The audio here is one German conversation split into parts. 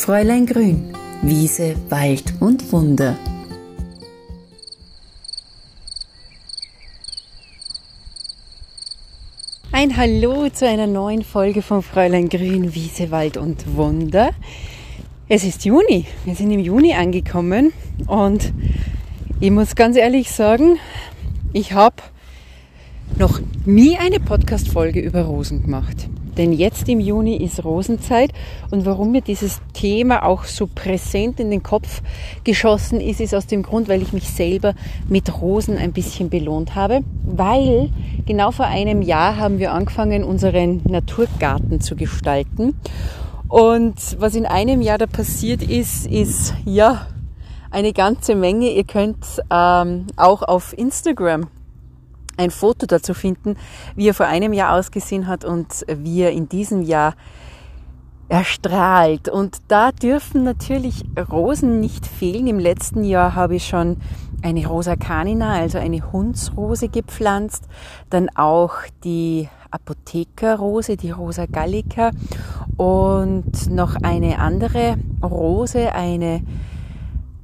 Fräulein Grün, Wiese, Wald und Wunder. Ein Hallo zu einer neuen Folge von Fräulein Grün, Wiese, Wald und Wunder. Es ist Juni, wir sind im Juni angekommen und ich muss ganz ehrlich sagen, ich habe noch nie eine Podcast-Folge über Rosen gemacht. Denn jetzt im Juni ist Rosenzeit und warum mir dieses Thema auch so präsent in den Kopf geschossen ist, ist aus dem Grund, weil ich mich selber mit Rosen ein bisschen belohnt habe, weil genau vor einem Jahr haben wir angefangen, unseren Naturgarten zu gestalten. Und was in einem Jahr da passiert ist, ist ja eine ganze Menge. Ihr könnt ähm, auch auf Instagram ein Foto dazu finden, wie er vor einem Jahr ausgesehen hat und wie er in diesem Jahr erstrahlt. Und da dürfen natürlich Rosen nicht fehlen. Im letzten Jahr habe ich schon eine Rosa Canina, also eine Hundsrose gepflanzt, dann auch die Apothekerrose, die Rosa Gallica und noch eine andere Rose, eine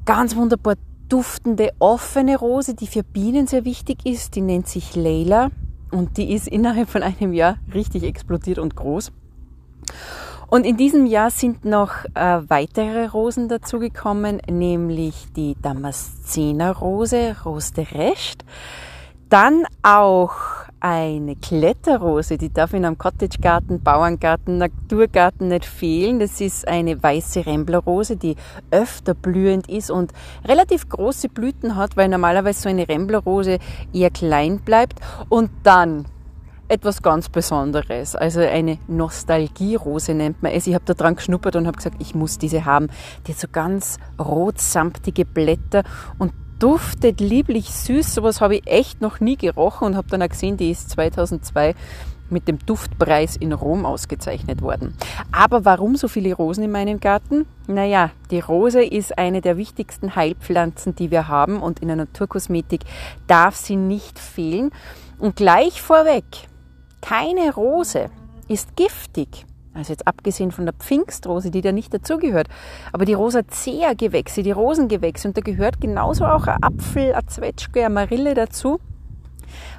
ganz wunderbar duftende offene Rose, die für Bienen sehr wichtig ist. Die nennt sich Leila und die ist innerhalb von einem Jahr richtig explodiert und groß. Und in diesem Jahr sind noch äh, weitere Rosen dazugekommen, nämlich die Damaszener-Rose, Rose de Recht. Dann auch eine Kletterrose, die darf in einem Cottagegarten, Bauerngarten, Naturgarten nicht fehlen. Das ist eine weiße Remblerrose, die öfter blühend ist und relativ große Blüten hat, weil normalerweise so eine Remblerrose eher klein bleibt. Und dann etwas ganz Besonderes, also eine Nostalgierose nennt man es. Ich habe da dran geschnuppert und habe gesagt, ich muss diese haben. Die hat so ganz rotsamtige Blätter und duftet lieblich süß. Sowas habe ich echt noch nie gerochen und habe dann auch gesehen, die ist 2002 mit dem Duftpreis in Rom ausgezeichnet worden. Aber warum so viele Rosen in meinem Garten? Naja, die Rose ist eine der wichtigsten Heilpflanzen, die wir haben und in der Naturkosmetik darf sie nicht fehlen. Und gleich vorweg, keine Rose ist giftig. Also jetzt abgesehen von der Pfingstrose, die da nicht dazugehört. Aber die Rosacea-Gewächse, die Rosengewächse, und da gehört genauso auch ein Apfel, ein Zwetschge, eine Marille dazu.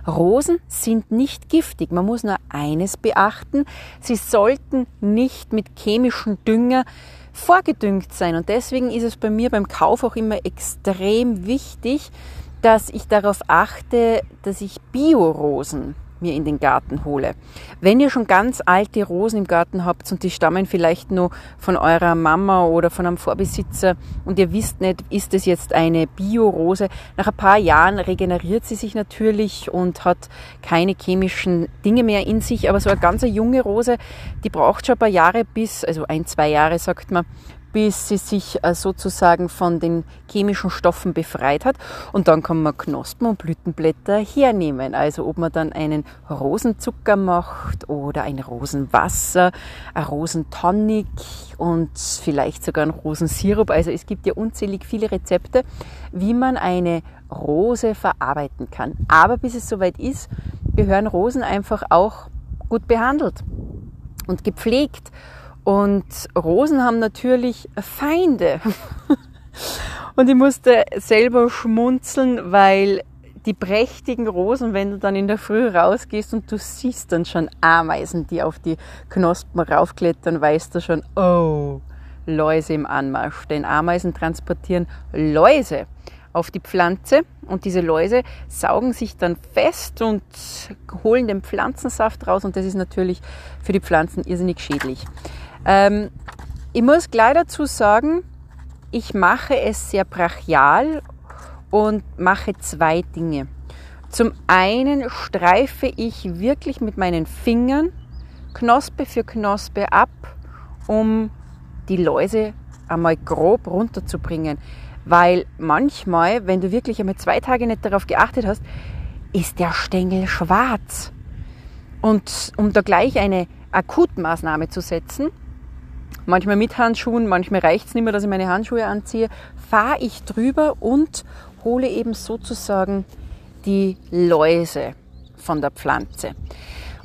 Rosen sind nicht giftig. Man muss nur eines beachten. Sie sollten nicht mit chemischen Dünger vorgedüngt sein. Und deswegen ist es bei mir beim Kauf auch immer extrem wichtig, dass ich darauf achte, dass ich Biorosen mir in den Garten hole. Wenn ihr schon ganz alte Rosen im Garten habt und die stammen vielleicht nur von eurer Mama oder von einem Vorbesitzer und ihr wisst nicht, ist es jetzt eine Bio-Rose, nach ein paar Jahren regeneriert sie sich natürlich und hat keine chemischen Dinge mehr in sich, aber so eine ganz junge Rose, die braucht schon ein paar Jahre bis, also ein, zwei Jahre sagt man, bis sie sich äh, sozusagen von den chemischen Stoffen befreit hat. Und dann kann man Knospen und Blütenblätter hernehmen. Also ob man dann einen Rosenzucker macht oder ein Rosenwasser, ein Rosentonic und vielleicht sogar einen Rosensirup. Also es gibt ja unzählig viele Rezepte, wie man eine Rose verarbeiten kann. Aber bis es soweit ist, gehören Rosen einfach auch gut behandelt und gepflegt. Und Rosen haben natürlich Feinde. Und ich musste selber schmunzeln, weil die prächtigen Rosen, wenn du dann in der Früh rausgehst und du siehst dann schon Ameisen, die auf die Knospen raufklettern, weißt du schon, oh, Läuse im Anmarsch. Denn Ameisen transportieren Läuse auf die Pflanze und diese Läuse saugen sich dann fest und holen den Pflanzensaft raus und das ist natürlich für die Pflanzen irrsinnig schädlich. Ähm, ich muss gleich dazu sagen, ich mache es sehr brachial und mache zwei Dinge. Zum einen streife ich wirklich mit meinen Fingern Knospe für Knospe ab, um die Läuse einmal grob runterzubringen. Weil manchmal, wenn du wirklich einmal zwei Tage nicht darauf geachtet hast, ist der Stängel schwarz. Und um da gleich eine Akutmaßnahme zu setzen, manchmal mit Handschuhen, manchmal reicht es nicht mehr, dass ich meine Handschuhe anziehe, fahre ich drüber und hole eben sozusagen die Läuse von der Pflanze.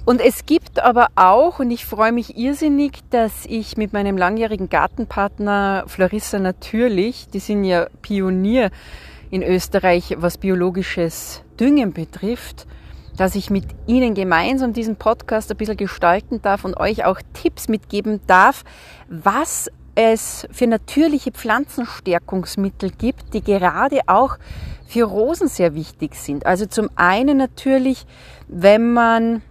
Und es gibt aber auch, und ich freue mich irrsinnig, dass ich mit meinem langjährigen Gartenpartner Florissa Natürlich, die sind ja Pionier in Österreich, was biologisches Düngen betrifft, dass ich mit Ihnen gemeinsam diesen Podcast ein bisschen gestalten darf und euch auch Tipps mitgeben darf, was es für natürliche Pflanzenstärkungsmittel gibt, die gerade auch für Rosen sehr wichtig sind. Also zum einen natürlich, wenn man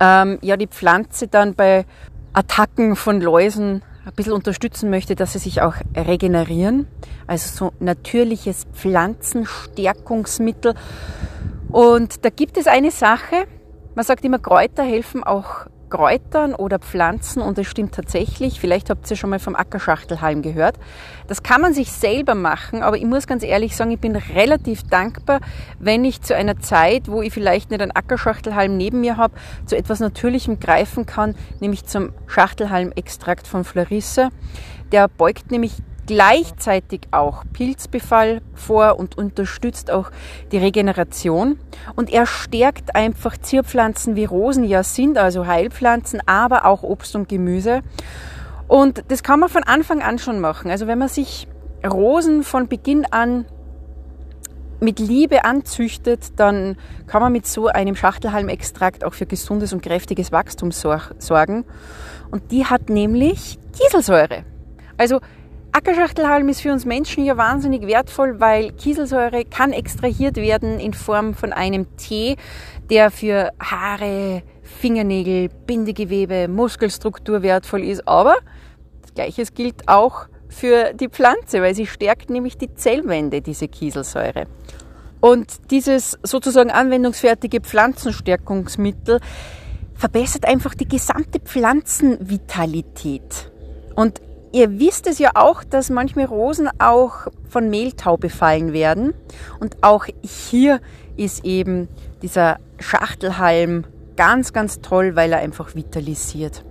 ähm, ja die Pflanze dann bei Attacken von Läusen ein bisschen unterstützen möchte, dass sie sich auch regenerieren. Also so natürliches Pflanzenstärkungsmittel. Und da gibt es eine Sache, man sagt immer, Kräuter helfen auch Kräutern oder Pflanzen und es stimmt tatsächlich, vielleicht habt ihr schon mal vom Ackerschachtelhalm gehört. Das kann man sich selber machen, aber ich muss ganz ehrlich sagen, ich bin relativ dankbar, wenn ich zu einer Zeit, wo ich vielleicht nicht einen Ackerschachtelhalm neben mir habe, zu etwas Natürlichem greifen kann, nämlich zum Schachtelhalmextrakt von Florisse. Der beugt nämlich gleichzeitig auch Pilzbefall vor und unterstützt auch die Regeneration. Und er stärkt einfach Zierpflanzen wie Rosen ja sind, also Heilpflanzen, aber auch Obst und Gemüse. Und das kann man von Anfang an schon machen. Also wenn man sich Rosen von Beginn an mit Liebe anzüchtet, dann kann man mit so einem Schachtelhalmextrakt auch für gesundes und kräftiges Wachstum sorgen. Und die hat nämlich Kieselsäure. Also Ackerschachtelhalm ist für uns Menschen ja wahnsinnig wertvoll, weil Kieselsäure kann extrahiert werden in Form von einem Tee, der für Haare, Fingernägel, Bindegewebe, Muskelstruktur wertvoll ist. Aber das Gleiche gilt auch für die Pflanze, weil sie stärkt nämlich die Zellwände, diese Kieselsäure. Und dieses sozusagen anwendungsfertige Pflanzenstärkungsmittel verbessert einfach die gesamte Pflanzenvitalität. Und Ihr wisst es ja auch, dass manchmal Rosen auch von Mehltau befallen werden. Und auch hier ist eben dieser Schachtelhalm ganz, ganz toll, weil er einfach vitalisiert.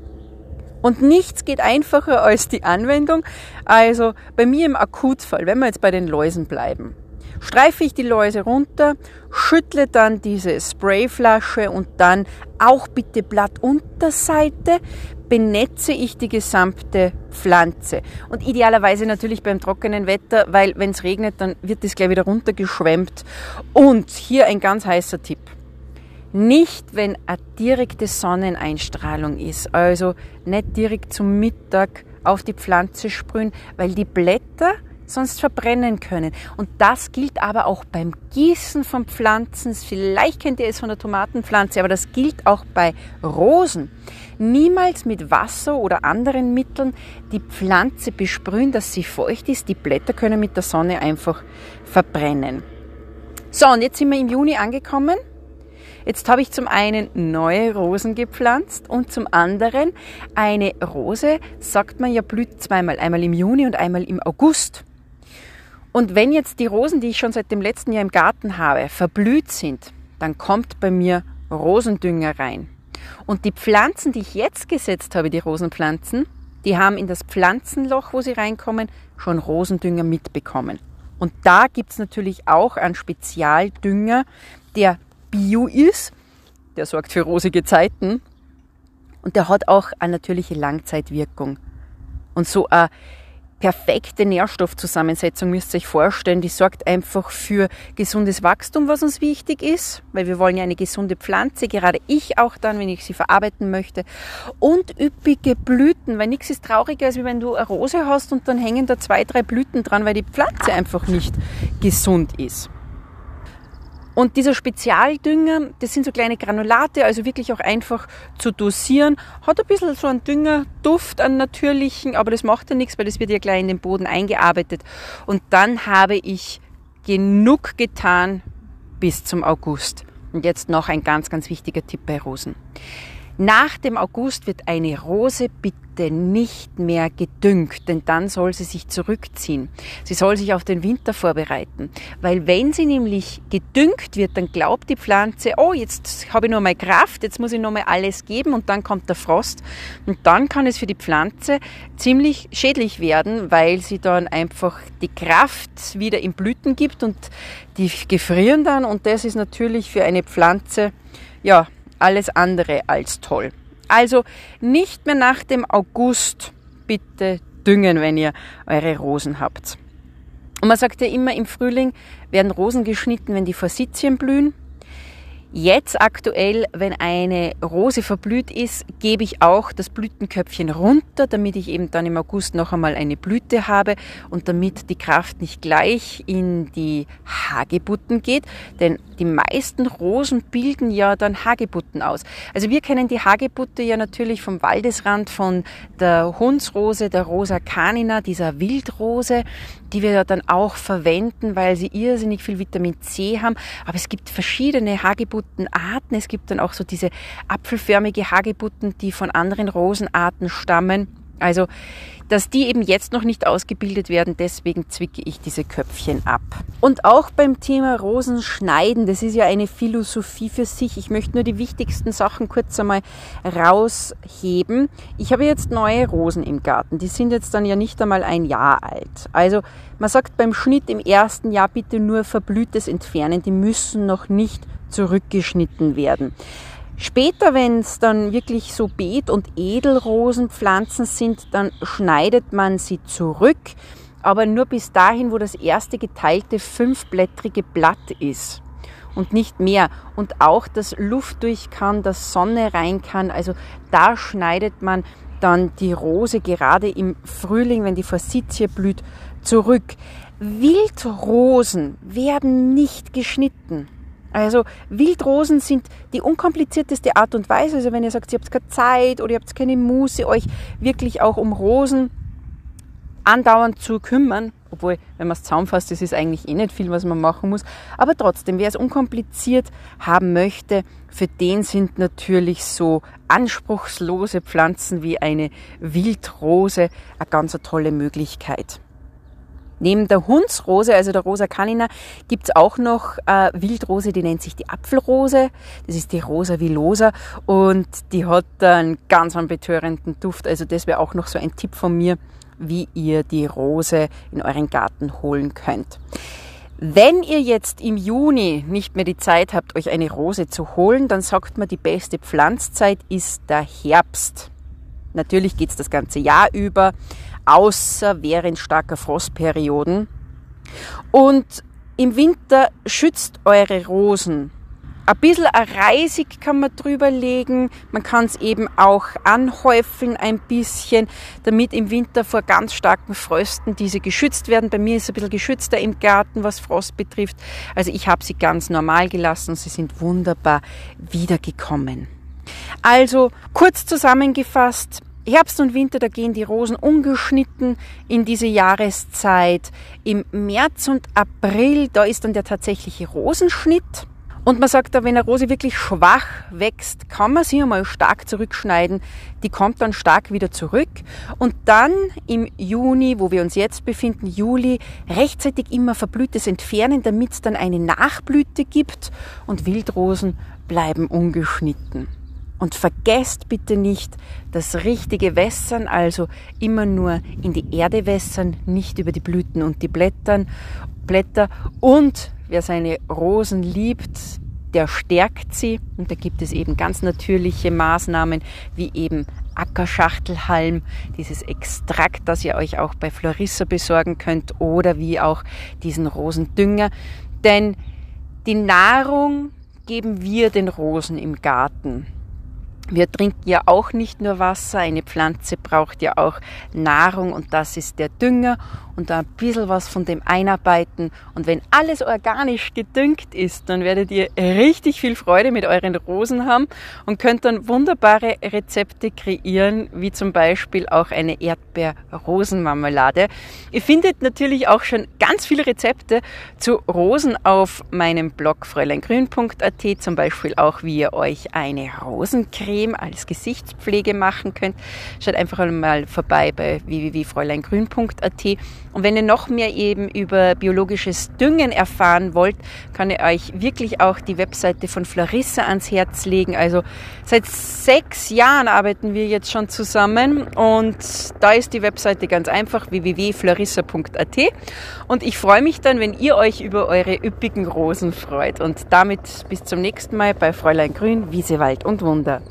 Und nichts geht einfacher als die Anwendung. Also bei mir im Akutfall, wenn wir jetzt bei den Läusen bleiben, streife ich die Läuse runter, schüttle dann diese Sprayflasche und dann auch bitte Blattunterseite benetze ich die gesamte Pflanze. Und idealerweise natürlich beim trockenen Wetter, weil wenn es regnet, dann wird das gleich wieder runtergeschwemmt. Und hier ein ganz heißer Tipp. Nicht, wenn eine direkte Sonneneinstrahlung ist, also nicht direkt zum Mittag auf die Pflanze sprühen, weil die Blätter sonst verbrennen können. Und das gilt aber auch beim Gießen von Pflanzen. Vielleicht kennt ihr es von der Tomatenpflanze, aber das gilt auch bei Rosen. Niemals mit Wasser oder anderen Mitteln die Pflanze besprühen, dass sie feucht ist. Die Blätter können mit der Sonne einfach verbrennen. So, und jetzt sind wir im Juni angekommen. Jetzt habe ich zum einen neue Rosen gepflanzt und zum anderen eine Rose, sagt man ja, blüht zweimal, einmal im Juni und einmal im August. Und wenn jetzt die Rosen, die ich schon seit dem letzten Jahr im Garten habe, verblüht sind, dann kommt bei mir Rosendünger rein. Und die Pflanzen, die ich jetzt gesetzt habe, die Rosenpflanzen, die haben in das Pflanzenloch, wo sie reinkommen, schon Rosendünger mitbekommen. Und da gibt's natürlich auch einen Spezialdünger, der bio ist, der sorgt für rosige Zeiten und der hat auch eine natürliche Langzeitwirkung. Und so ein perfekte Nährstoffzusammensetzung müsst ihr euch vorstellen. Die sorgt einfach für gesundes Wachstum, was uns wichtig ist, weil wir wollen ja eine gesunde Pflanze, gerade ich auch dann, wenn ich sie verarbeiten möchte. Und üppige Blüten, weil nichts ist trauriger, als wenn du eine Rose hast und dann hängen da zwei, drei Blüten dran, weil die Pflanze einfach nicht gesund ist. Und dieser Spezialdünger, das sind so kleine Granulate, also wirklich auch einfach zu dosieren. Hat ein bisschen so einen Düngerduft, an natürlichen, aber das macht ja nichts, weil das wird ja gleich in den Boden eingearbeitet. Und dann habe ich genug getan bis zum August. Und jetzt noch ein ganz, ganz wichtiger Tipp bei Rosen. Nach dem August wird eine Rose bitte nicht mehr gedüngt, denn dann soll sie sich zurückziehen. Sie soll sich auf den Winter vorbereiten, weil wenn sie nämlich gedüngt wird, dann glaubt die Pflanze, oh, jetzt habe ich nur mal Kraft, jetzt muss ich nur mal alles geben und dann kommt der Frost. Und dann kann es für die Pflanze ziemlich schädlich werden, weil sie dann einfach die Kraft wieder in Blüten gibt und die gefrieren dann. Und das ist natürlich für eine Pflanze ja alles andere als toll. Also nicht mehr nach dem August bitte düngen, wenn ihr eure Rosen habt. Und man sagt ja immer, im Frühling werden Rosen geschnitten, wenn die Forsythien blühen. Jetzt aktuell, wenn eine Rose verblüht ist, gebe ich auch das Blütenköpfchen runter, damit ich eben dann im August noch einmal eine Blüte habe und damit die Kraft nicht gleich in die Hagebutten geht, denn die meisten Rosen bilden ja dann Hagebutten aus. Also wir kennen die Hagebutte ja natürlich vom Waldesrand von der Hundsrose, der Rosa canina, dieser Wildrose, die wir dann auch verwenden, weil sie irrsinnig viel Vitamin C haben. Aber es gibt verschiedene Hagebuttenarten. Es gibt dann auch so diese apfelförmige Hagebutten, die von anderen Rosenarten stammen. Also dass die eben jetzt noch nicht ausgebildet werden. Deswegen zwicke ich diese Köpfchen ab. Und auch beim Thema Rosenschneiden, das ist ja eine Philosophie für sich. Ich möchte nur die wichtigsten Sachen kurz einmal rausheben. Ich habe jetzt neue Rosen im Garten. Die sind jetzt dann ja nicht einmal ein Jahr alt. Also man sagt beim Schnitt im ersten Jahr bitte nur verblühtes entfernen. Die müssen noch nicht zurückgeschnitten werden. Später, wenn es dann wirklich so Beet- und Edelrosenpflanzen sind, dann schneidet man sie zurück, aber nur bis dahin, wo das erste geteilte fünfblättrige Blatt ist und nicht mehr. Und auch, dass Luft durch kann, dass Sonne rein kann. Also da schneidet man dann die Rose gerade im Frühling, wenn die Forsythie blüht, zurück. Wildrosen werden nicht geschnitten. Also Wildrosen sind die unkomplizierteste Art und Weise. Also wenn ihr sagt, ihr habt keine Zeit oder ihr habt keine Muße, euch wirklich auch um Rosen andauernd zu kümmern, obwohl, wenn man es zusammenfasst, das ist eigentlich eh nicht viel, was man machen muss. Aber trotzdem, wer es unkompliziert haben möchte, für den sind natürlich so anspruchslose Pflanzen wie eine Wildrose eine ganz tolle Möglichkeit. Neben der Hundsrose, also der Rosa canina, gibt's auch noch äh, Wildrose, die nennt sich die Apfelrose. Das ist die Rosa villosa und die hat einen ganz einen betörenden Duft. Also das wäre auch noch so ein Tipp von mir, wie ihr die Rose in euren Garten holen könnt. Wenn ihr jetzt im Juni nicht mehr die Zeit habt, euch eine Rose zu holen, dann sagt man, die beste Pflanzzeit ist der Herbst. Natürlich geht's das ganze Jahr über, außer während starker Frostperioden. Und im Winter schützt eure Rosen. Ein bisschen Reisig kann man drüber legen. Man kann es eben auch anhäufeln ein bisschen, damit im Winter vor ganz starken Frösten diese geschützt werden. Bei mir ist es ein bisschen geschützter im Garten, was Frost betrifft. Also ich habe sie ganz normal gelassen und sie sind wunderbar wiedergekommen. Also kurz zusammengefasst, Herbst und Winter, da gehen die Rosen ungeschnitten in diese Jahreszeit. Im März und April, da ist dann der tatsächliche Rosenschnitt. Und man sagt da, wenn eine Rose wirklich schwach wächst, kann man sie einmal stark zurückschneiden. Die kommt dann stark wieder zurück. Und dann im Juni, wo wir uns jetzt befinden, Juli, rechtzeitig immer Verblühtes entfernen, damit es dann eine Nachblüte gibt. Und Wildrosen bleiben ungeschnitten. Und vergesst bitte nicht das richtige Wässern, also immer nur in die Erde wässern, nicht über die Blüten und die Blättern, Blätter. Und wer seine Rosen liebt, der stärkt sie. Und da gibt es eben ganz natürliche Maßnahmen, wie eben Ackerschachtelhalm, dieses Extrakt, das ihr euch auch bei Florissa besorgen könnt, oder wie auch diesen Rosendünger. Denn die Nahrung geben wir den Rosen im Garten. Wir trinken ja auch nicht nur Wasser, eine Pflanze braucht ja auch Nahrung und das ist der Dünger und da ein bisschen was von dem einarbeiten. Und wenn alles organisch gedüngt ist, dann werdet ihr richtig viel Freude mit euren Rosen haben und könnt dann wunderbare Rezepte kreieren, wie zum Beispiel auch eine Erdbeer-Rosenmarmelade. Ihr findet natürlich auch schon ganz viele Rezepte zu Rosen auf meinem Blog fräuleingrün.at, zum Beispiel auch, wie ihr euch eine Rosencreme Creme als Gesichtspflege machen könnt. Schaut einfach einmal vorbei bei www.fräuleingrün.at. Und wenn ihr noch mehr eben über biologisches Düngen erfahren wollt, kann ich euch wirklich auch die Webseite von Florissa ans Herz legen. Also seit sechs Jahren arbeiten wir jetzt schon zusammen und da ist die Webseite ganz einfach www.florissa.at und ich freue mich dann, wenn ihr euch über eure üppigen Rosen freut und damit bis zum nächsten Mal bei Fräulein Grün, Wiese, Wald und Wunder.